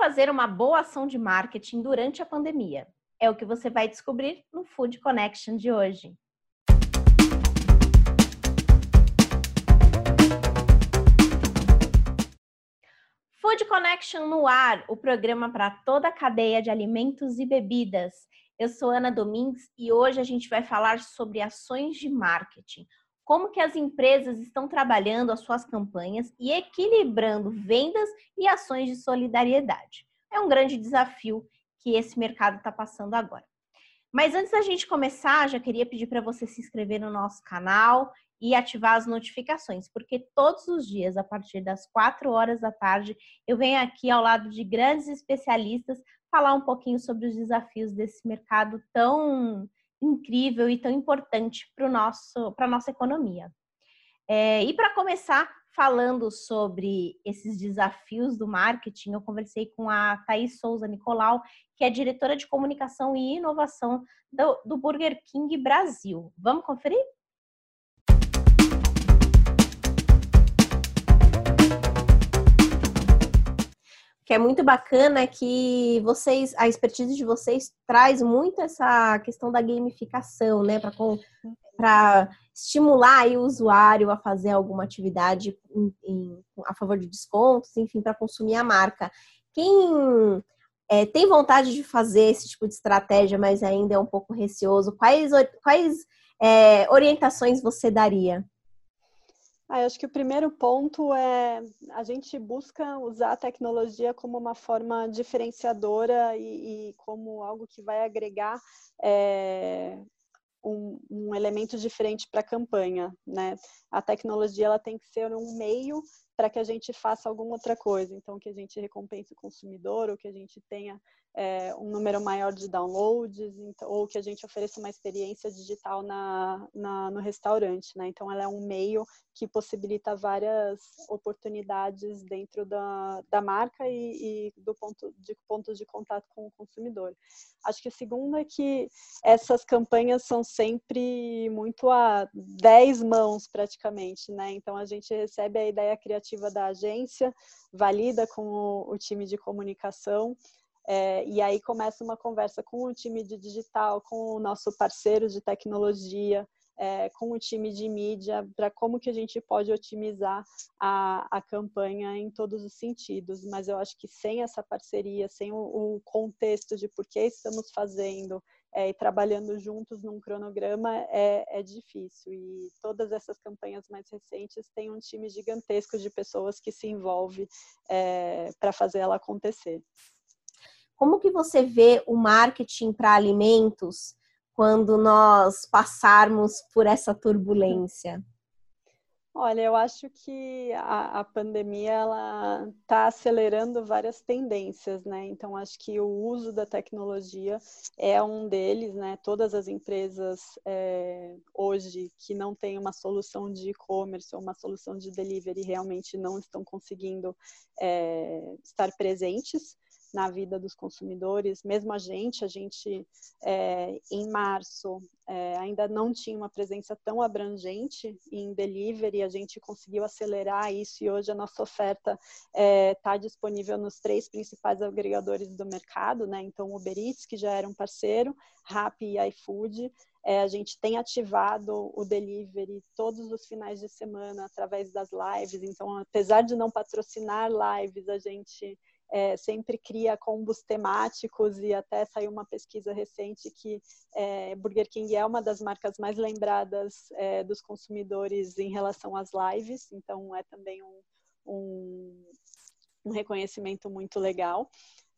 fazer uma boa ação de marketing durante a pandemia? É o que você vai descobrir no Food Connection de hoje. Food Connection no ar, o programa para toda a cadeia de alimentos e bebidas. Eu sou Ana Domingues e hoje a gente vai falar sobre ações de marketing. Como que as empresas estão trabalhando as suas campanhas e equilibrando vendas e ações de solidariedade. É um grande desafio que esse mercado está passando agora. Mas antes da gente começar, já queria pedir para você se inscrever no nosso canal e ativar as notificações, porque todos os dias, a partir das 4 horas da tarde, eu venho aqui ao lado de grandes especialistas falar um pouquinho sobre os desafios desse mercado tão incrível e tão importante para a nossa economia. É, e para começar, falando sobre esses desafios do marketing, eu conversei com a Thaís Souza Nicolau, que é diretora de comunicação e inovação do, do Burger King Brasil. Vamos conferir? Que é muito bacana que vocês, a expertise de vocês traz muito essa questão da gamificação, né, para estimular o usuário a fazer alguma atividade em, em, a favor de descontos, enfim, para consumir a marca. Quem é, tem vontade de fazer esse tipo de estratégia, mas ainda é um pouco receoso, quais, quais é, orientações você daria? Ah, eu acho que o primeiro ponto é a gente busca usar a tecnologia como uma forma diferenciadora e, e como algo que vai agregar é, um, um, elemento diferente para a campanha, né? A tecnologia ela tem que ser um meio para que a gente faça alguma outra coisa. Então, que a gente recompense o consumidor ou que a gente tenha é, um número maior de downloads, então, ou que a gente ofereça uma experiência digital na, na, no restaurante, né? Então, ela é um meio que possibilita várias oportunidades dentro da, da marca e, e do ponto de pontos de contato com o consumidor. Acho que o segundo é que essas campanhas são sempre muito a 10 mãos praticamente, né? Então, a gente recebe a ideia criativa da agência, valida com o, o time de comunicação, é, e aí começa uma conversa com o time de digital, com o nosso parceiro de tecnologia, é, com o time de mídia, para como que a gente pode otimizar a, a campanha em todos os sentidos. Mas eu acho que sem essa parceria, sem o, o contexto de por que estamos fazendo, é, e trabalhando juntos num cronograma é, é, difícil. E todas essas campanhas mais recentes têm um time gigantesco de pessoas que se envolve é, para fazer ela acontecer. Como que você vê o marketing para alimentos quando nós passarmos por essa turbulência? Olha, eu acho que a, a pandemia ela está acelerando várias tendências, né? Então acho que o uso da tecnologia é um deles, né? Todas as empresas é, hoje que não têm uma solução de e-commerce ou uma solução de delivery realmente não estão conseguindo é, estar presentes na vida dos consumidores, mesmo a gente, a gente é, em março é, ainda não tinha uma presença tão abrangente em delivery, a gente conseguiu acelerar isso e hoje a nossa oferta está é, tá disponível nos três principais agregadores do mercado, né? Então, Uber Eats, que já era um parceiro, Rappi e iFood, é, a gente tem ativado o delivery todos os finais de semana através das lives. Então, apesar de não patrocinar lives, a gente é, sempre cria combos temáticos e até saiu uma pesquisa recente que é, Burger King é uma das marcas mais lembradas é, dos consumidores em relação às lives, então é também um, um, um reconhecimento muito legal.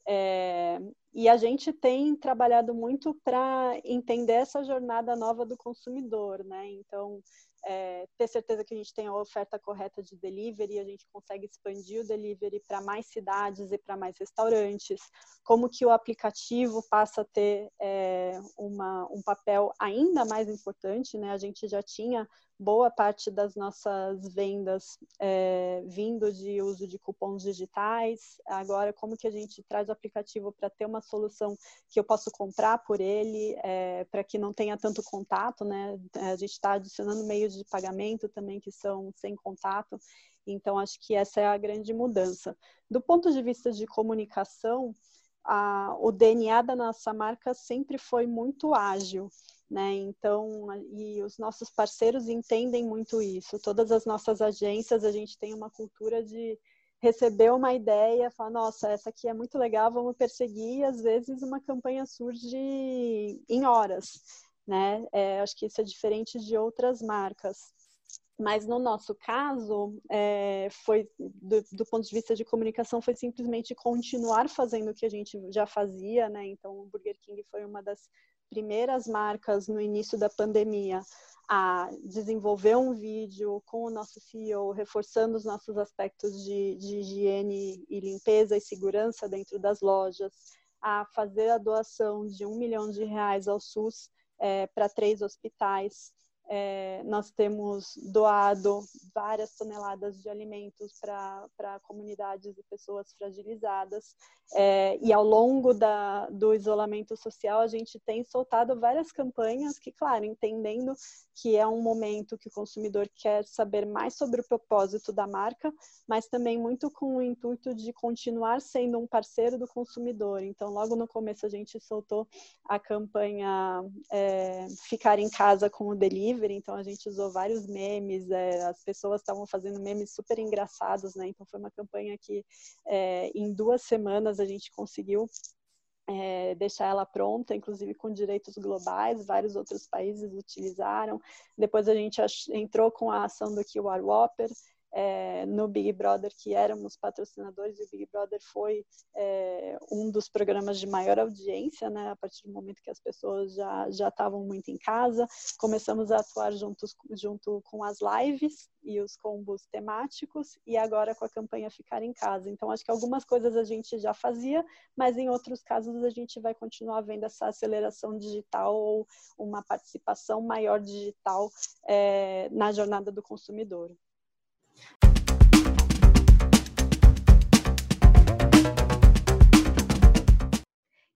É, e a gente tem trabalhado muito para entender essa jornada nova do consumidor, né? Então, é, ter certeza que a gente tem a oferta correta de delivery, a gente consegue expandir o delivery para mais cidades e para mais restaurantes, como que o aplicativo passa a ter é, uma, um papel ainda mais importante, né? A gente já tinha boa parte das nossas vendas é, vindo de uso de cupons digitais. Agora, como que a gente traz o aplicativo para ter uma solução que eu posso comprar por ele, é, para que não tenha tanto contato, né? A gente está adicionando meios de pagamento também que são sem contato. Então, acho que essa é a grande mudança. Do ponto de vista de comunicação, a, o DNA da nossa marca sempre foi muito ágil. Né? Então, e os nossos parceiros entendem muito isso. Todas as nossas agências, a gente tem uma cultura de receber uma ideia, falar, nossa, essa aqui é muito legal, vamos perseguir, e às vezes uma campanha surge em horas, né? É, acho que isso é diferente de outras marcas. Mas no nosso caso, é, foi do, do, ponto de vista de comunicação, foi simplesmente continuar fazendo o que a gente já fazia, né? Então, o Burger King foi uma das primeiras marcas no início da pandemia a desenvolver um vídeo com o nosso CEO, reforçando os nossos aspectos de, de higiene e limpeza e segurança dentro das lojas, a fazer a doação de um milhão de reais ao SUS é, para três hospitais, é, nós temos doado várias toneladas de alimentos para comunidades e pessoas fragilizadas. É, e ao longo da, do isolamento social, a gente tem soltado várias campanhas que, claro, entendendo que é um momento que o consumidor quer saber mais sobre o propósito da marca, mas também muito com o intuito de continuar sendo um parceiro do consumidor. Então, logo no começo, a gente soltou a campanha é, Ficar em Casa com o Delivery, então a gente usou vários memes, é, as pessoas estavam fazendo memes super engraçados, né? Então, foi uma campanha que é, em duas semanas a gente conseguiu é, deixar ela pronta, inclusive com direitos globais, vários outros países utilizaram. Depois a gente entrou com a ação do QR Whopper, é, no Big Brother, que éramos patrocinadores, e o Big Brother foi é, um dos programas de maior audiência, né, a partir do momento que as pessoas já já estavam muito em casa. Começamos a atuar juntos, junto com as lives e os combos temáticos, e agora com a campanha Ficar em Casa. Então, acho que algumas coisas a gente já fazia, mas em outros casos a gente vai continuar vendo essa aceleração digital ou uma participação maior digital é, na jornada do consumidor.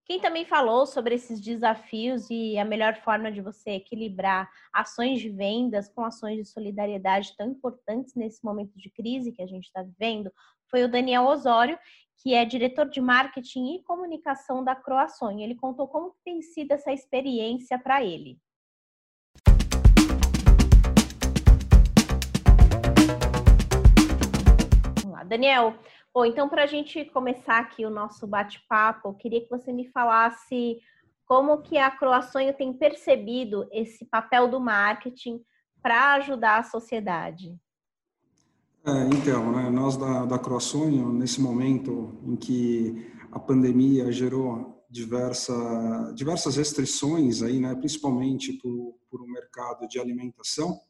Quem também falou sobre esses desafios e a melhor forma de você equilibrar ações de vendas com ações de solidariedade tão importantes nesse momento de crise que a gente está vivendo foi o Daniel Osório, que é diretor de marketing e comunicação da Croações. Ele contou como tem sido essa experiência para ele. Daniel. Bom, então, para a gente começar aqui o nosso bate-papo, eu queria que você me falasse como que a Croaçonho tem percebido esse papel do marketing para ajudar a sociedade. É, então, né, nós da, da Croaçonho, nesse momento em que a pandemia gerou diversa, diversas restrições, aí, né, principalmente por um mercado de alimentação,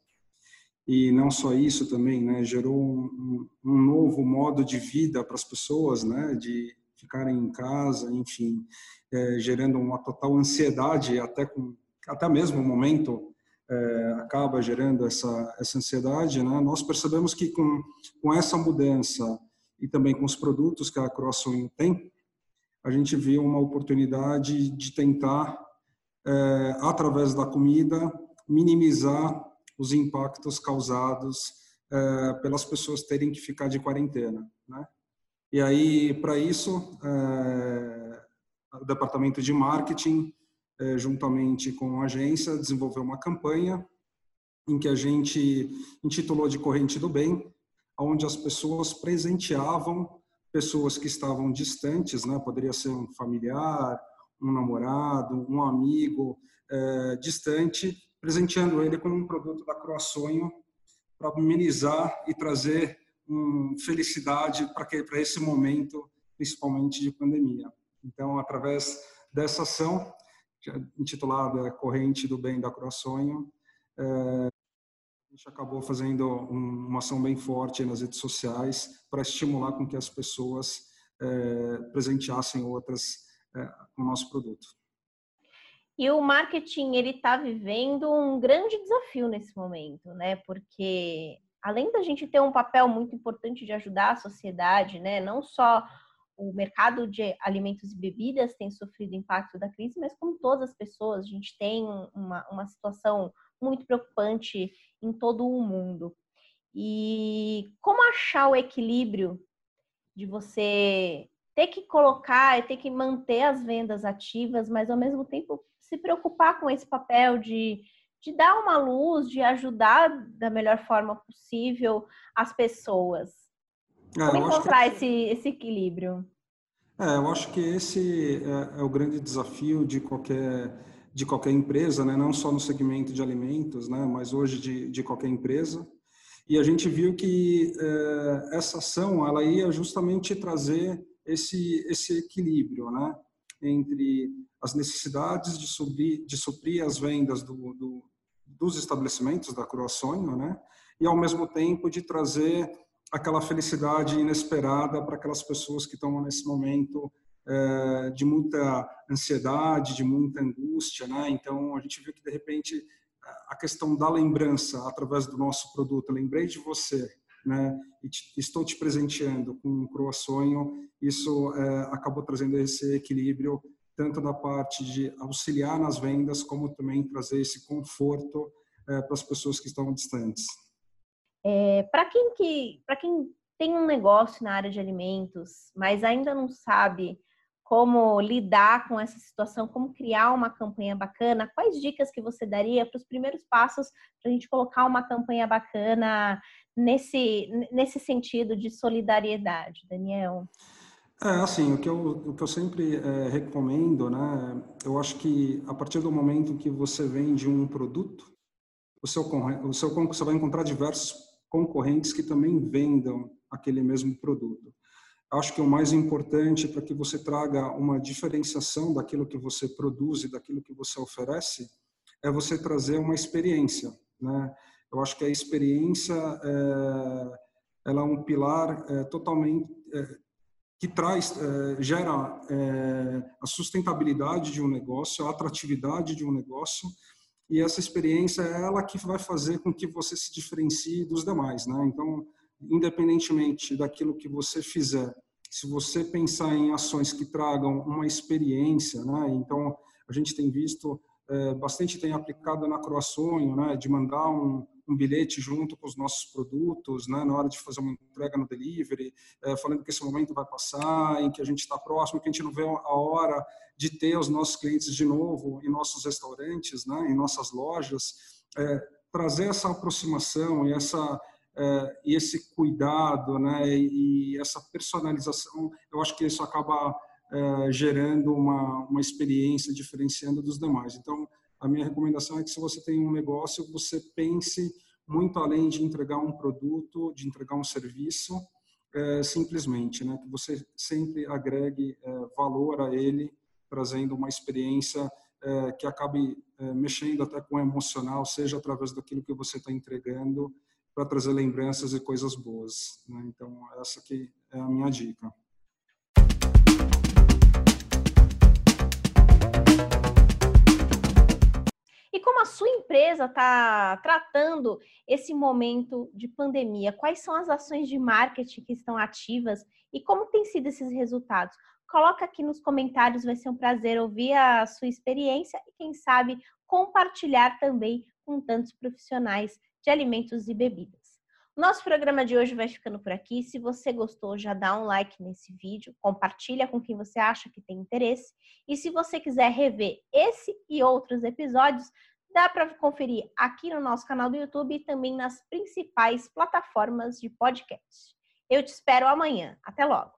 e não só isso também, né, gerou um, um novo modo de vida para as pessoas, né, de ficarem em casa, enfim, é, gerando uma total ansiedade, até com até mesmo o momento é, acaba gerando essa essa ansiedade, né? Nós percebemos que com com essa mudança e também com os produtos que a Croação tem, a gente viu uma oportunidade de tentar é, através da comida minimizar os impactos causados é, pelas pessoas terem que ficar de quarentena, né? E aí, para isso, é, o departamento de marketing, é, juntamente com a agência, desenvolveu uma campanha em que a gente intitulou de Corrente do Bem, onde as pessoas presenteavam pessoas que estavam distantes, né? Poderia ser um familiar, um namorado, um amigo distante, presenteando ele com um produto da Croaçonho para amenizar e trazer um, felicidade para esse momento, principalmente de pandemia. Então, através dessa ação, intitulada Corrente do Bem da Croaçonho, é, a gente acabou fazendo um, uma ação bem forte nas redes sociais para estimular com que as pessoas é, presenteassem outras é, com o nosso produto. E o marketing ele está vivendo um grande desafio nesse momento, né? Porque além da gente ter um papel muito importante de ajudar a sociedade, né? Não só o mercado de alimentos e bebidas tem sofrido impacto da crise, mas como todas as pessoas, a gente tem uma, uma situação muito preocupante em todo o mundo. E como achar o equilíbrio de você ter que colocar, ter que manter as vendas ativas, mas ao mesmo tempo se preocupar com esse papel de, de dar uma luz, de ajudar da melhor forma possível as pessoas. É, como encontrar que... esse, esse equilíbrio? É, eu acho que esse é, é, o grande desafio de qualquer de qualquer empresa, né? não só no segmento de alimentos, né? mas hoje de, de qualquer empresa. E a gente viu que é, essa ação ela ia justamente trazer esse, esse equilíbrio né? Entre as necessidades de suprir, de suprir as vendas do, do, dos estabelecimentos da Croaçonho, né? e ao mesmo tempo de trazer aquela felicidade inesperada para aquelas pessoas que estão nesse momento é, de muita ansiedade, de muita angústia, né? Então a gente viu que de repente a questão da lembrança através do nosso produto, lembrei de você, né? E te, estou te presenteando com um croassonho, isso é, acabou trazendo esse equilíbrio tanto da parte de auxiliar nas vendas como também trazer esse conforto é, para as pessoas que estão distantes. É, para quem que, para quem tem um negócio na área de alimentos, mas ainda não sabe como lidar com essa situação, como criar uma campanha bacana, quais dicas que você daria para os primeiros passos para a gente colocar uma campanha bacana nesse, nesse sentido de solidariedade, Daniel? É, assim, o que eu, o que eu sempre é, recomendo, né, eu acho que a partir do momento que você vende um produto, o seu, o seu, você vai encontrar diversos concorrentes que também vendam aquele mesmo produto. Acho que o mais importante para que você traga uma diferenciação daquilo que você produz e daquilo que você oferece é você trazer uma experiência. Né? Eu acho que a experiência é, ela é um pilar é, totalmente é, que traz, é, gera é, a sustentabilidade de um negócio, a atratividade de um negócio e essa experiência é ela que vai fazer com que você se diferencie dos demais, né? Então independentemente daquilo que você fizer, se você pensar em ações que tragam uma experiência, né? Então, a gente tem visto é, bastante tem aplicado na Croaçonho, né? De mandar um, um, bilhete junto com os nossos produtos, né? Na hora de fazer uma entrega no delivery, é, falando que esse momento vai passar, em que a gente está próximo, que a gente não vê a hora de ter os nossos clientes de novo em nossos restaurantes, né? Em nossas lojas, é, trazer essa aproximação e essa esse cuidado, né, e essa personalização, eu acho que isso acaba é, gerando uma, uma experiência diferenciando dos demais. Então, a minha recomendação é que se você tem um negócio, você pense muito além de entregar um produto, de entregar um serviço, é, simplesmente, né, que você sempre agregue é, valor a ele, trazendo uma experiência é, que acabe mexendo até com o emocional, seja através daquilo que você está entregando, para trazer lembranças e coisas boas. Né? Então, essa aqui é a minha dica. E como a sua empresa está tratando esse momento de pandemia? Quais são as ações de marketing que estão ativas e como têm sido esses resultados? Coloca aqui nos comentários, vai ser um prazer ouvir a sua experiência e, quem sabe, compartilhar também com tantos profissionais de alimentos e bebidas. Nosso programa de hoje vai ficando por aqui. Se você gostou, já dá um like nesse vídeo, compartilha com quem você acha que tem interesse. E se você quiser rever esse e outros episódios, dá para conferir aqui no nosso canal do YouTube e também nas principais plataformas de podcast. Eu te espero amanhã. Até logo!